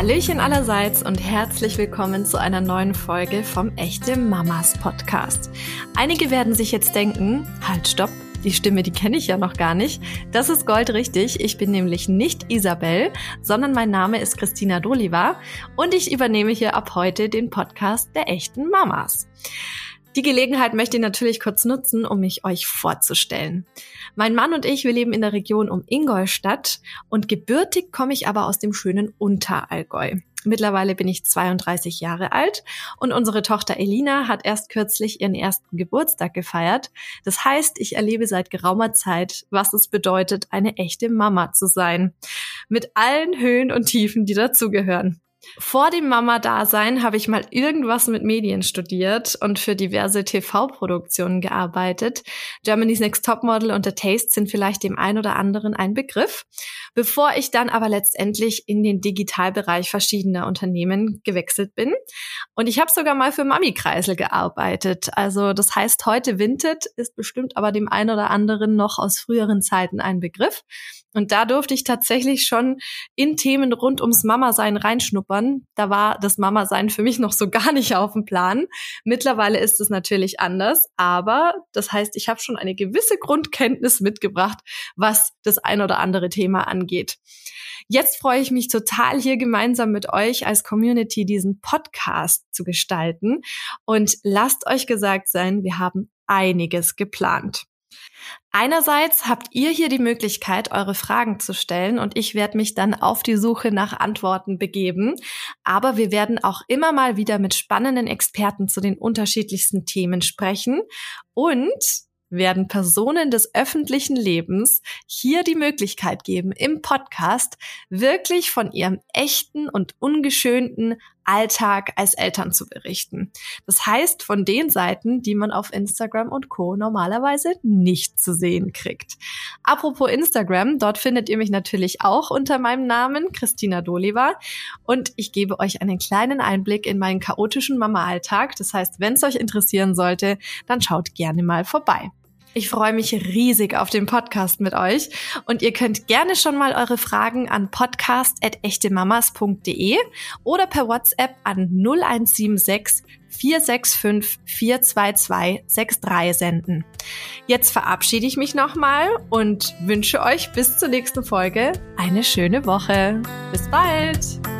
Hallöchen allerseits und herzlich willkommen zu einer neuen Folge vom Echte Mamas Podcast. Einige werden sich jetzt denken, halt, stopp, die Stimme, die kenne ich ja noch gar nicht. Das ist goldrichtig. Ich bin nämlich nicht Isabel, sondern mein Name ist Christina Doliva und ich übernehme hier ab heute den Podcast der echten Mamas. Die Gelegenheit möchte ich natürlich kurz nutzen, um mich euch vorzustellen. Mein Mann und ich, wir leben in der Region um Ingolstadt und gebürtig komme ich aber aus dem schönen Unterallgäu. Mittlerweile bin ich 32 Jahre alt und unsere Tochter Elina hat erst kürzlich ihren ersten Geburtstag gefeiert. Das heißt, ich erlebe seit geraumer Zeit, was es bedeutet, eine echte Mama zu sein. Mit allen Höhen und Tiefen, die dazugehören. Vor dem Mama-Dasein habe ich mal irgendwas mit Medien studiert und für diverse TV-Produktionen gearbeitet. Germany's Next Topmodel und The Taste sind vielleicht dem einen oder anderen ein Begriff. Bevor ich dann aber letztendlich in den Digitalbereich verschiedener Unternehmen gewechselt bin. Und ich habe sogar mal für Mami Kreisel gearbeitet. Also das heißt, heute Vinted ist bestimmt aber dem einen oder anderen noch aus früheren Zeiten ein Begriff. Und da durfte ich tatsächlich schon in Themen rund ums Mama-Sein reinschnuppern. Da war das Mama-Sein für mich noch so gar nicht auf dem Plan. Mittlerweile ist es natürlich anders, aber das heißt, ich habe schon eine gewisse Grundkenntnis mitgebracht, was das ein oder andere Thema angeht. Jetzt freue ich mich total, hier gemeinsam mit euch als Community diesen Podcast zu gestalten. Und lasst euch gesagt sein, wir haben einiges geplant. Einerseits habt ihr hier die Möglichkeit, eure Fragen zu stellen und ich werde mich dann auf die Suche nach Antworten begeben. Aber wir werden auch immer mal wieder mit spannenden Experten zu den unterschiedlichsten Themen sprechen und werden Personen des öffentlichen Lebens hier die Möglichkeit geben, im Podcast wirklich von ihrem echten und ungeschönten Alltag als Eltern zu berichten. Das heißt, von den Seiten, die man auf Instagram und Co normalerweise nicht zu sehen kriegt. Apropos Instagram, dort findet ihr mich natürlich auch unter meinem Namen Christina Doliva und ich gebe euch einen kleinen Einblick in meinen chaotischen Mama-Alltag. Das heißt, wenn es euch interessieren sollte, dann schaut gerne mal vorbei. Ich freue mich riesig auf den Podcast mit euch und ihr könnt gerne schon mal eure Fragen an podcast.echtemamas.de oder per WhatsApp an 0176 465 422 63 senden. Jetzt verabschiede ich mich nochmal und wünsche euch bis zur nächsten Folge eine schöne Woche. Bis bald!